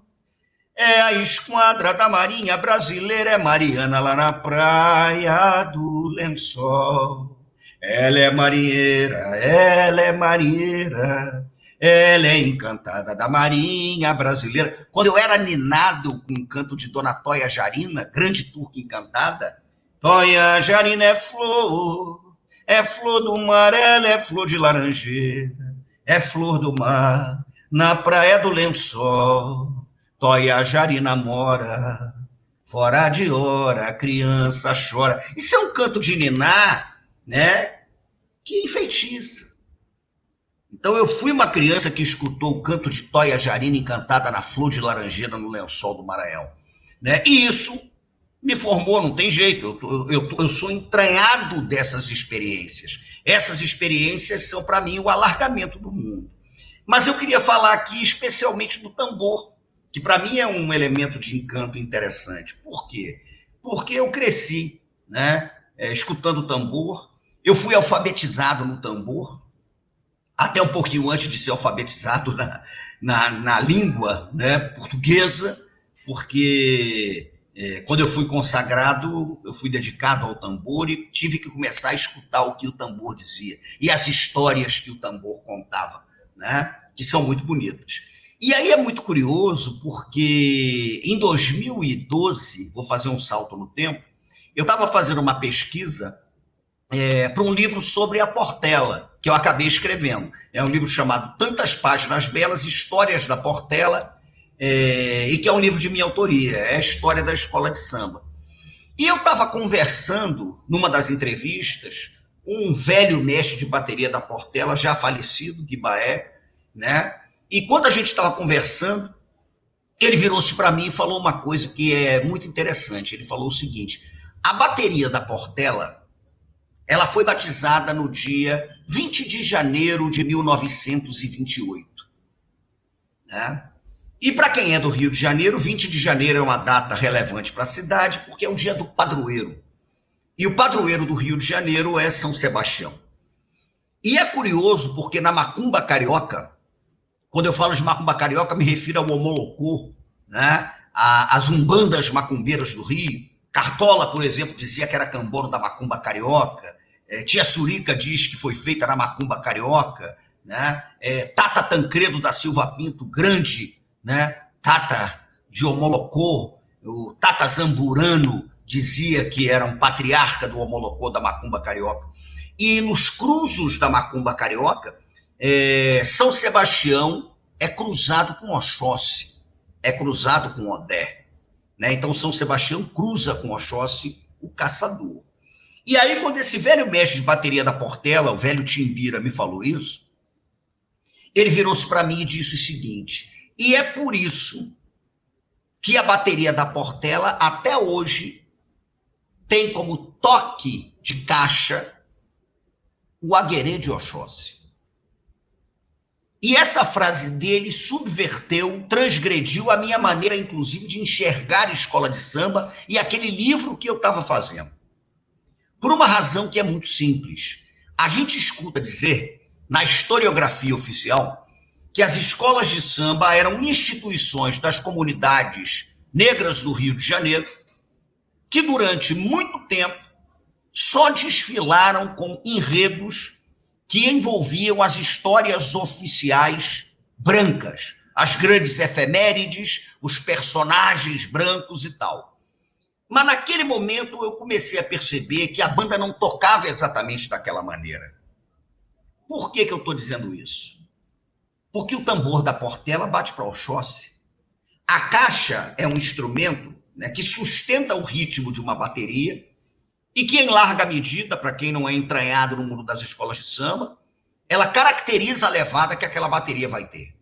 é a esquadra da Marinha Brasileira, é Mariana lá na praia do lençol. Ela é marinheira, ela é marinheira, ela é encantada da Marinha Brasileira. Quando eu era ninado com o canto de Dona Toia Jarina, grande turca encantada, Toia Jarina é flor, é flor do mar, ela é flor de laranjeira, é flor do mar, na praia do lençol. Toia Jari namora, fora de hora, a criança chora. Isso é um canto de niná, né? Que enfeitiça. Então eu fui uma criança que escutou o canto de Toia Jarina encantada na flor de laranjeira no lençol do Maranhão. Né? E isso me formou, não tem jeito. Eu, eu, eu sou entranhado dessas experiências. Essas experiências são, para mim, o alargamento do mundo. Mas eu queria falar aqui especialmente do tambor que para mim é um elemento de encanto interessante. Por quê? Porque eu cresci, né, é, escutando tambor, eu fui alfabetizado no tambor, até um pouquinho antes de ser alfabetizado na, na, na língua né, portuguesa, porque é, quando eu fui consagrado, eu fui dedicado ao tambor e tive que começar a escutar o que o tambor dizia e as histórias que o tambor contava, né, que são muito bonitas. E aí é muito curioso, porque em 2012, vou fazer um salto no tempo, eu estava fazendo uma pesquisa é, para um livro sobre a Portela, que eu acabei escrevendo. É um livro chamado Tantas Páginas Belas, Histórias da Portela, é, e que é um livro de minha autoria, é a história da escola de samba. E eu estava conversando, numa das entrevistas, um velho mestre de bateria da Portela, já falecido, Guibaé, né? E quando a gente estava conversando, ele virou-se para mim e falou uma coisa que é muito interessante. Ele falou o seguinte: a bateria da Portela, ela foi batizada no dia 20 de janeiro de 1928. Né? E para quem é do Rio de Janeiro, 20 de janeiro é uma data relevante para a cidade, porque é o dia do padroeiro. E o padroeiro do Rio de Janeiro é São Sebastião. E é curioso porque na macumba carioca, quando eu falo de macumba carioca, me refiro ao homolocô, né? as umbandas macumbeiras do Rio. Cartola, por exemplo, dizia que era cambono da macumba carioca. É, Tia Surica diz que foi feita na macumba carioca. Né? É, Tata Tancredo da Silva Pinto, grande né? Tata de Homolocô, o Tata Zamburano dizia que era um patriarca do Homolocô da macumba carioca. E nos cruzos da macumba carioca, é, São Sebastião é cruzado com Oxóssi, é cruzado com Odé. Né? Então, São Sebastião cruza com Oxóssi o caçador. E aí, quando esse velho mestre de bateria da Portela, o velho Timbira, me falou isso, ele virou-se para mim e disse o seguinte: e é por isso que a bateria da Portela, até hoje, tem como toque de caixa o Aguerê de Oxóssi. E essa frase dele subverteu, transgrediu a minha maneira, inclusive, de enxergar escola de samba e aquele livro que eu estava fazendo. Por uma razão que é muito simples. A gente escuta dizer, na historiografia oficial, que as escolas de samba eram instituições das comunidades negras do Rio de Janeiro, que durante muito tempo só desfilaram com enredos que envolviam as histórias oficiais brancas, as grandes efemérides, os personagens brancos e tal. Mas naquele momento eu comecei a perceber que a banda não tocava exatamente daquela maneira. Por que, que eu estou dizendo isso? Porque o tambor da Portela bate para o Oxóssi. A caixa é um instrumento né, que sustenta o ritmo de uma bateria e que, em larga medida, para quem não é entranhado no mundo das escolas de samba, ela caracteriza a levada que aquela bateria vai ter.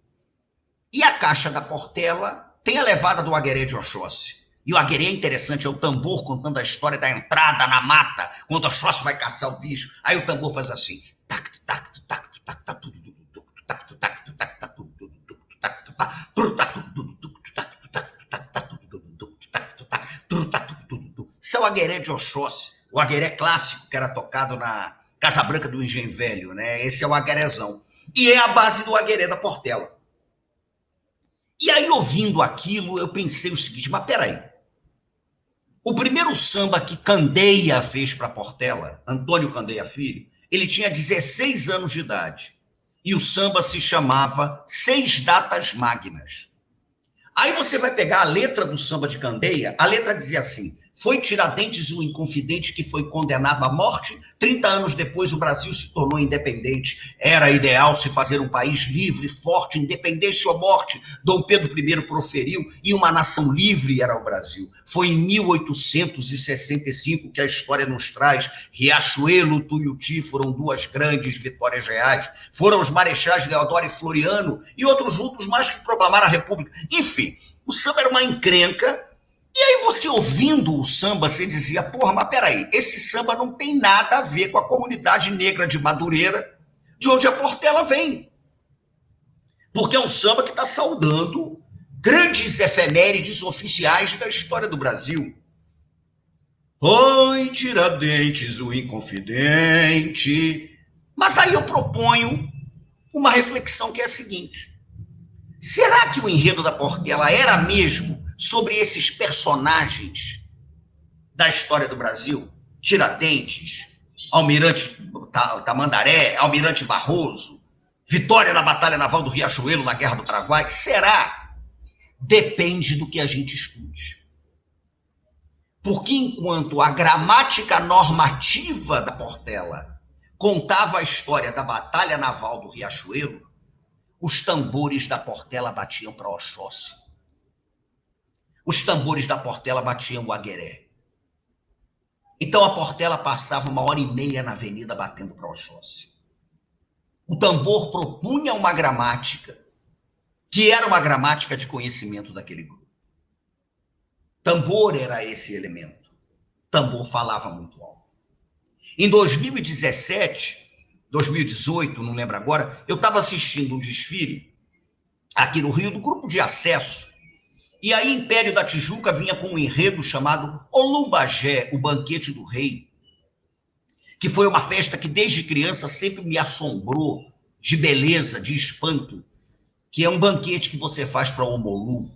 E a caixa da Portela tem a levada do aguerê de Oxóssi. E o aguerê é interessante, é o tambor contando a história da entrada na mata, quando Oxóssi vai caçar o bicho. Aí o tambor faz assim, tac, tac, tac, tac, tac, tudo Isso é o agueré de Oxóssi, o agueré clássico que era tocado na Casa Branca do Engenho Velho, né? Esse é o aguerezão. E é a base do agueré da Portela. E aí, ouvindo aquilo, eu pensei o seguinte, mas peraí. O primeiro samba que Candeia fez para Portela, Antônio Candeia Filho, ele tinha 16 anos de idade. E o samba se chamava Seis Datas Magnas. Aí você vai pegar a letra do samba de Candeia, a letra dizia assim: foi Tiradentes o Inconfidente que foi condenado à morte. 30 anos depois, o Brasil se tornou independente. Era ideal se fazer um país livre, forte, independência ou morte. Dom Pedro I proferiu e uma nação livre era o Brasil. Foi em 1865 que a história nos traz. Riachuelo, Tuiuti foram duas grandes vitórias reais. Foram os marechais Deodoro e Floriano e outros juntos mais que proclamaram a República. Enfim, o samba era uma encrenca e aí você ouvindo o samba, você dizia, porra, mas peraí, esse samba não tem nada a ver com a comunidade negra de Madureira, de onde a Portela vem. Porque é um samba que está saudando grandes efemérides oficiais da história do Brasil. Oi, Tiradentes, o Inconfidente. Mas aí eu proponho uma reflexão que é a seguinte: será que o enredo da Portela era mesmo sobre esses personagens da história do Brasil, Tiradentes, Almirante Tamandaré, Almirante Barroso, vitória na Batalha Naval do Riachuelo na Guerra do Paraguai, será? Depende do que a gente escute. Porque enquanto a gramática normativa da Portela contava a história da Batalha Naval do Riachuelo, os tambores da Portela batiam para Oxóssi os tambores da Portela batiam o agueré. Então a Portela passava uma hora e meia na avenida batendo para Oxóssi. O tambor propunha uma gramática que era uma gramática de conhecimento daquele grupo. Tambor era esse elemento. Tambor falava muito alto. Em 2017, 2018, não lembro agora, eu estava assistindo um desfile aqui no Rio do grupo de acesso. E aí Império da Tijuca vinha com um enredo chamado Olumbagé, o banquete do rei, que foi uma festa que desde criança sempre me assombrou de beleza, de espanto, que é um banquete que você faz para Omolu,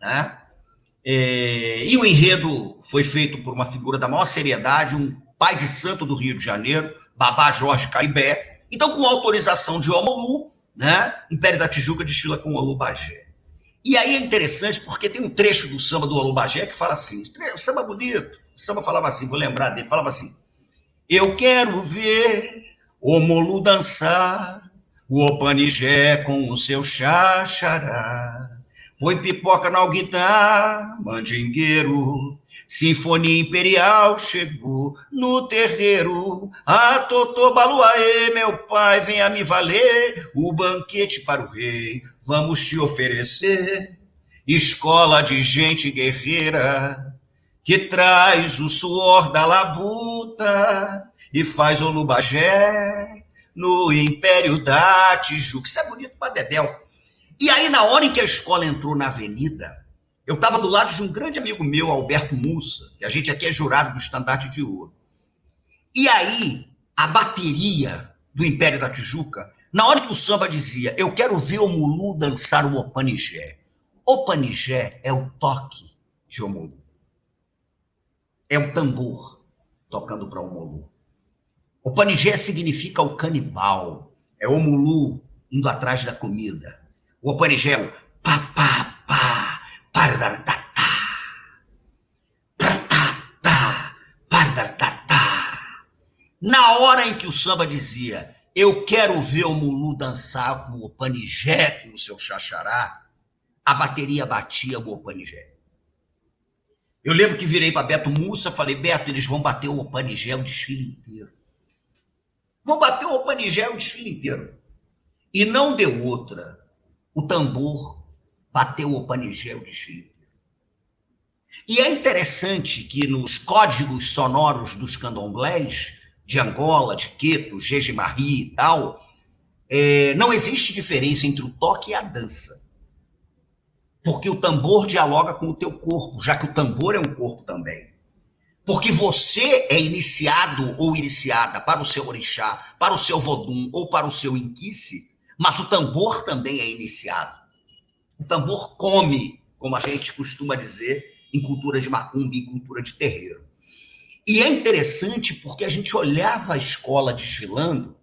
né? É, e o enredo foi feito por uma figura da maior seriedade, um pai de santo do Rio de Janeiro, Babá Jorge Caibé. Então, com autorização de Omolu, né, Império da Tijuca desfila com Olubagé. E aí é interessante porque tem um trecho do samba do Olubagé que fala assim, o samba bonito, o samba falava assim, vou lembrar dele, falava assim, eu quero ver o Molu dançar, o Opanigé com o seu xaxará. Põe pipoca na guitarra, mandingueiro, Sinfonia Imperial chegou no terreiro. A Totô Baluaê, meu pai, venha me valer. O banquete para o rei, vamos te oferecer. Escola de gente guerreira, que traz o suor da labuta e faz o lubagé no Império da Tijuca. Isso é bonito para Dedéu. E aí, na hora em que a escola entrou na avenida, eu estava do lado de um grande amigo meu, Alberto Mussa, que a gente aqui é jurado do Estandarte de Ouro. E aí, a bateria do Império da Tijuca, na hora que o samba dizia, eu quero ver o Mulu dançar o Opanigé. Opanigé é o toque de Omulu. É o tambor tocando para o Omulu. Opanigé significa o canibal. É o Omulu indo atrás da comida. O Opanigé é o papá, Na hora em que o samba dizia, eu quero ver o Mulu dançar com o panigé no seu xaxará, a bateria batia o panigé. Eu lembro que virei para Beto Mussa, falei, Beto, eles vão bater o panigé o desfile inteiro. Vão bater o panigé o desfile inteiro. E não deu outra. O tambor bateu o panigé o desfile inteiro. E é interessante que nos códigos sonoros dos candomblés, de Angola, de Queto, Jejimarri e tal, é, não existe diferença entre o toque e a dança. Porque o tambor dialoga com o teu corpo, já que o tambor é um corpo também. Porque você é iniciado ou iniciada para o seu orixá, para o seu vodum ou para o seu inquice, mas o tambor também é iniciado. O tambor come, como a gente costuma dizer, em cultura de macumba, em cultura de terreiro. E é interessante porque a gente olhava a escola desfilando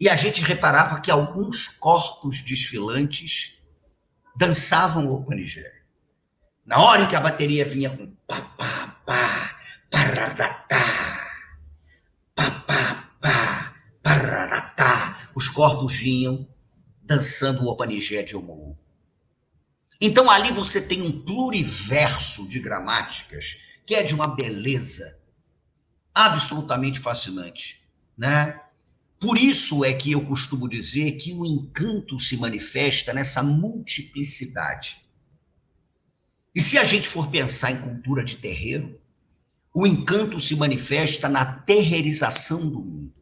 e a gente reparava que alguns corpos desfilantes dançavam o panigé. Na hora em que a bateria vinha com pá, pá, pá, pararatá, pá, pá, pá, pararatá, os corpos vinham dançando o Opanigé de Omoú. Então ali você tem um pluriverso de gramáticas que é de uma beleza absolutamente fascinante, né? Por isso é que eu costumo dizer que o encanto se manifesta nessa multiplicidade. E se a gente for pensar em cultura de terreiro, o encanto se manifesta na terreirização do mundo.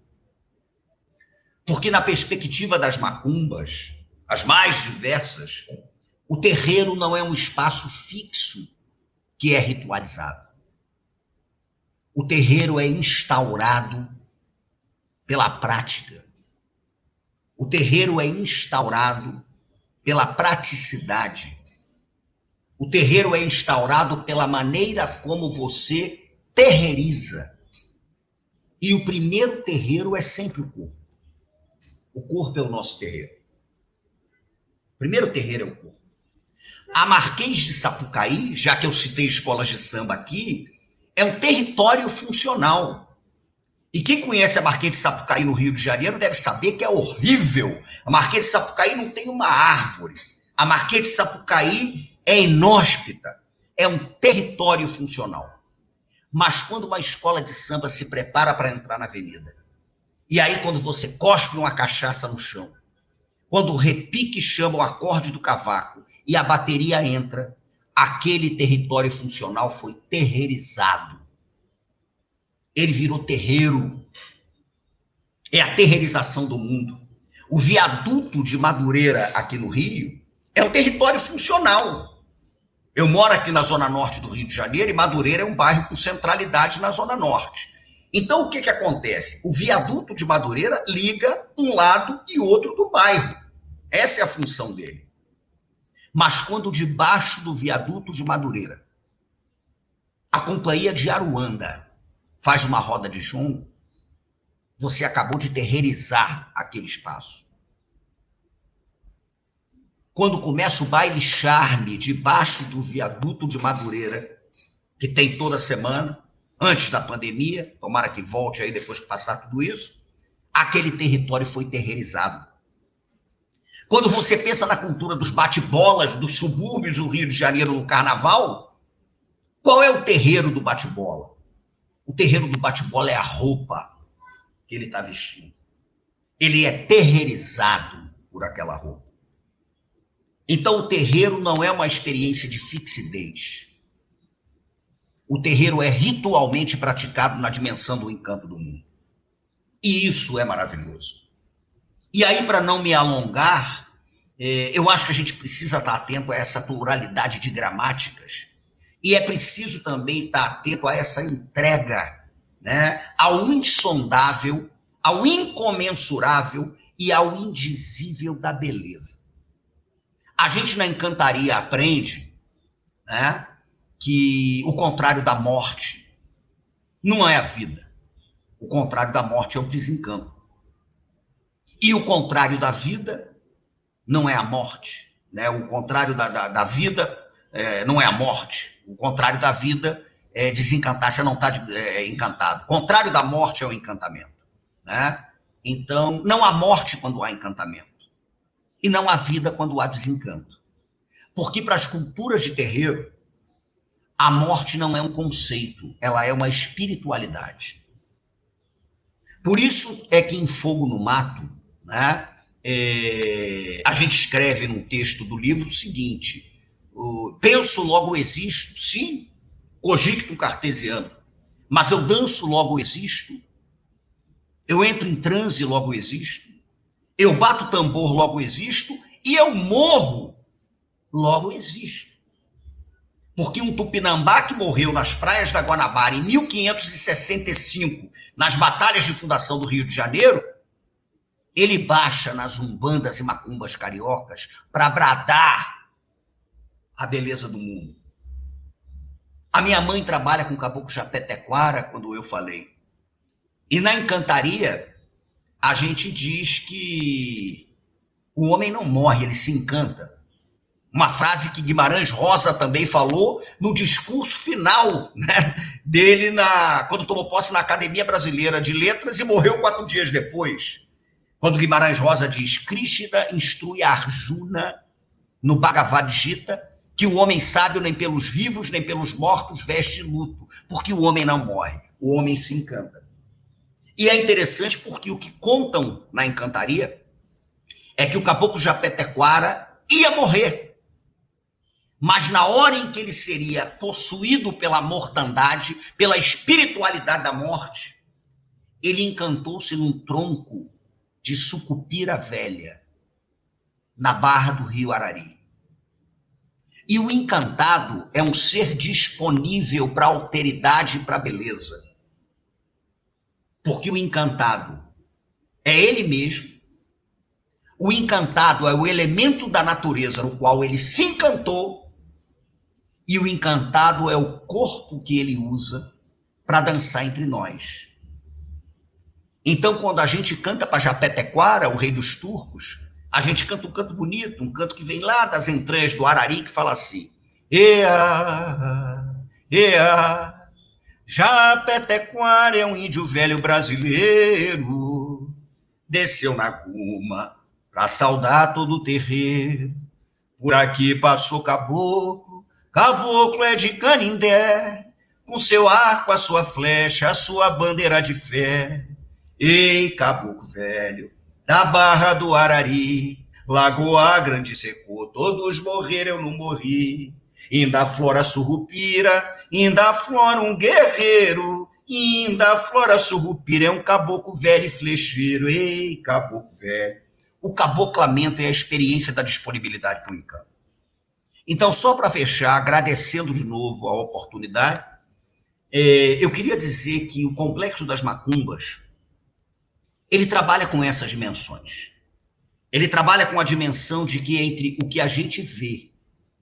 Porque na perspectiva das macumbas, as mais diversas, o terreiro não é um espaço fixo que é ritualizado o terreiro é instaurado pela prática. O terreiro é instaurado pela praticidade. O terreiro é instaurado pela maneira como você terreiriza. E o primeiro terreiro é sempre o corpo. O corpo é o nosso terreiro. O primeiro terreiro é o corpo. A Marquês de Sapucaí, já que eu citei escolas de samba aqui, é um território funcional. E quem conhece a Marquês de Sapucaí no Rio de Janeiro deve saber que é horrível. A Marquês de Sapucaí não tem uma árvore. A Marquês de Sapucaí é inóspita. é um território funcional. Mas quando uma escola de samba se prepara para entrar na avenida, e aí quando você cospe uma cachaça no chão, quando o repique chama o acorde do cavaco e a bateria entra, aquele território funcional foi terreirizado. Ele virou terreiro. É a terreirização do mundo. O viaduto de Madureira, aqui no Rio, é um território funcional. Eu moro aqui na zona norte do Rio de Janeiro e Madureira é um bairro com centralidade na zona norte. Então, o que, que acontece? O viaduto de Madureira liga um lado e outro do bairro. Essa é a função dele. Mas quando debaixo do viaduto de Madureira, a companhia de Aruanda faz uma roda de jongo, você acabou de terreirizar aquele espaço. Quando começa o baile charme debaixo do viaduto de Madureira, que tem toda semana, antes da pandemia, tomara que volte aí depois que passar tudo isso, aquele território foi terreirizado. Quando você pensa na cultura dos bate-bolas dos subúrbios do Rio de Janeiro no carnaval, qual é o terreiro do bate-bola? O terreiro do bate-bola é a roupa que ele está vestindo. Ele é terreirizado por aquela roupa. Então, o terreiro não é uma experiência de fixidez. O terreiro é ritualmente praticado na dimensão do encanto do mundo. E isso é maravilhoso. E aí, para não me alongar, é, eu acho que a gente precisa estar atento a essa pluralidade de gramáticas. E é preciso também estar atento a essa entrega né, ao insondável, ao incomensurável e ao indizível da beleza. A gente na encantaria aprende né, que o contrário da morte não é a vida. O contrário da morte é o desencanto. E o contrário da vida não é a morte. Né? O contrário da, da, da vida é, não é a morte. O contrário da vida é desencantar, você não está é, encantado. O contrário da morte é o encantamento. Né? Então, não há morte quando há encantamento. E não há vida quando há desencanto. Porque para as culturas de terreiro, a morte não é um conceito, ela é uma espiritualidade. Por isso é que em Fogo no Mato, né? É, a gente escreve num texto do livro o seguinte: o, penso, logo existo, sim, cogito cartesiano, mas eu danço, logo existo, eu entro em transe, logo existo, eu bato tambor, logo existo, e eu morro, logo existo. Porque um tupinambá que morreu nas praias da Guanabara em 1565, nas batalhas de fundação do Rio de Janeiro, ele baixa nas umbandas e macumbas cariocas para bradar a beleza do mundo. A minha mãe trabalha com caboclo chapetequara, quando eu falei. E na encantaria, a gente diz que o homem não morre, ele se encanta. Uma frase que Guimarães Rosa também falou no discurso final né, dele na, quando tomou posse na Academia Brasileira de Letras e morreu quatro dias depois. Quando Guimarães Rosa diz: Krishna instrui Arjuna no Bhagavad Gita que o homem sábio nem pelos vivos nem pelos mortos veste luto, porque o homem não morre, o homem se encanta. E é interessante porque o que contam na encantaria é que o caboclo Japetequara ia morrer. Mas na hora em que ele seria possuído pela mortandade, pela espiritualidade da morte, ele encantou-se num tronco de Sucupira Velha, na barra do rio Arari. E o encantado é um ser disponível para alteridade e para beleza. Porque o encantado é ele mesmo. O encantado é o elemento da natureza no qual ele se encantou. E o encantado é o corpo que ele usa para dançar entre nós. Então, quando a gente canta para Japetequara, o rei dos turcos, a gente canta um canto bonito, um canto que vem lá das entranhas do Arari, que fala assim: Ea, ea, Japetequara é um índio velho brasileiro, desceu na cuma para saudar todo o terreiro. Por aqui passou caboclo, Caboclo é de Canindé, com seu arco, a sua flecha, a sua bandeira de fé. Ei, caboclo velho, da barra do Arari, Lagoa Grande secou, todos morreram, eu não morri. Ainda flora surrupira, ainda flora um guerreiro, ainda flora surrupira é um caboclo velho e flecheiro. Ei, caboclo velho. O caboclamento é a experiência da disponibilidade para o encanto. Então, só para fechar, agradecendo de novo a oportunidade, é, eu queria dizer que o complexo das macumbas ele trabalha com essas dimensões. Ele trabalha com a dimensão de que entre o que a gente vê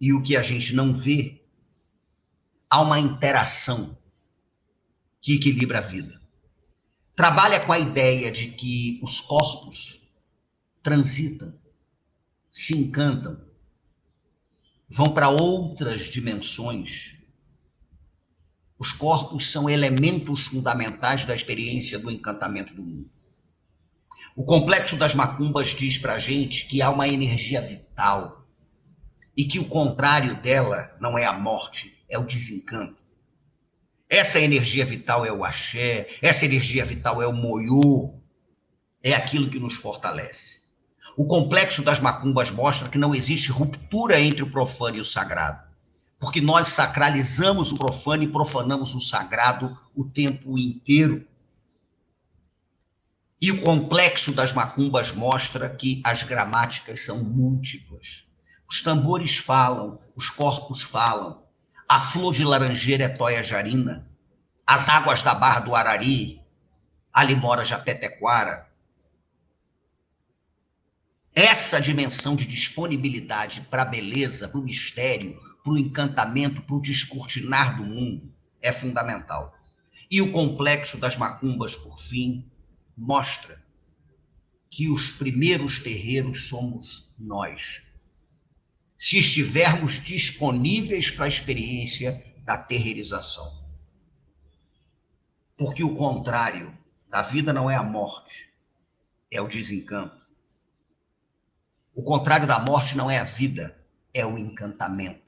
e o que a gente não vê, há uma interação que equilibra a vida. Trabalha com a ideia de que os corpos transitam, se encantam, vão para outras dimensões. Os corpos são elementos fundamentais da experiência do encantamento do mundo. O complexo das macumbas diz para gente que há uma energia vital e que o contrário dela não é a morte, é o desencanto. Essa energia vital é o axé, essa energia vital é o moiô, é aquilo que nos fortalece. O complexo das macumbas mostra que não existe ruptura entre o profano e o sagrado, porque nós sacralizamos o profano e profanamos o sagrado o tempo inteiro. E o complexo das macumbas mostra que as gramáticas são múltiplas. Os tambores falam, os corpos falam. A flor de laranjeira é toia jarina. As águas da Barra do Arari, ali mora Japetequara. Essa dimensão de disponibilidade para a beleza, para o mistério, para o encantamento, para o descortinar do mundo é fundamental. E o complexo das macumbas, por fim, mostra que os primeiros terreiros somos nós. Se estivermos disponíveis para a experiência da terreirização. Porque o contrário da vida não é a morte, é o desencanto. O contrário da morte não é a vida, é o encantamento.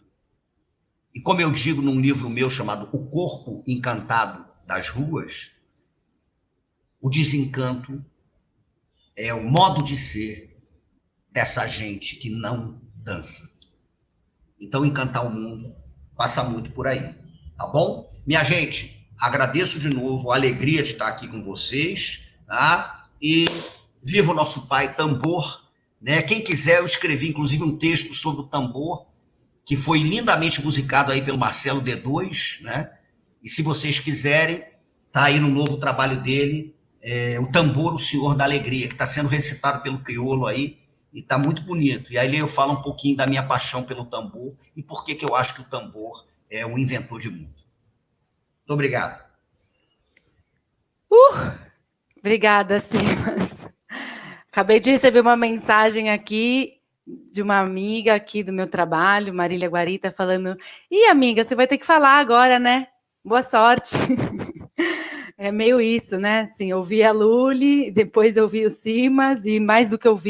E como eu digo num livro meu chamado O Corpo Encantado das Ruas, o desencanto é o modo de ser dessa gente que não dança. Então, encantar o mundo passa muito por aí, tá bom? Minha gente, agradeço de novo a alegria de estar aqui com vocês, tá? E viva o nosso pai tambor, né? Quem quiser, eu escrevi inclusive um texto sobre o tambor, que foi lindamente musicado aí pelo Marcelo D2, né? E se vocês quiserem, tá aí no novo trabalho dele, é, o tambor, o Senhor da Alegria, que está sendo recitado pelo crioulo aí, e está muito bonito. E aí eu falo um pouquinho da minha paixão pelo tambor e por que, que eu acho que o tambor é um inventor de mundo. Muito obrigado. Uh, obrigada, Simas. Acabei de receber uma mensagem aqui de uma amiga aqui do meu trabalho, Marília Guarita, falando: Ih, amiga, você vai ter que falar agora, né? Boa sorte. É meio isso, né? Assim, eu vi a Luli, depois eu vi o Simas, e mais do que eu vi,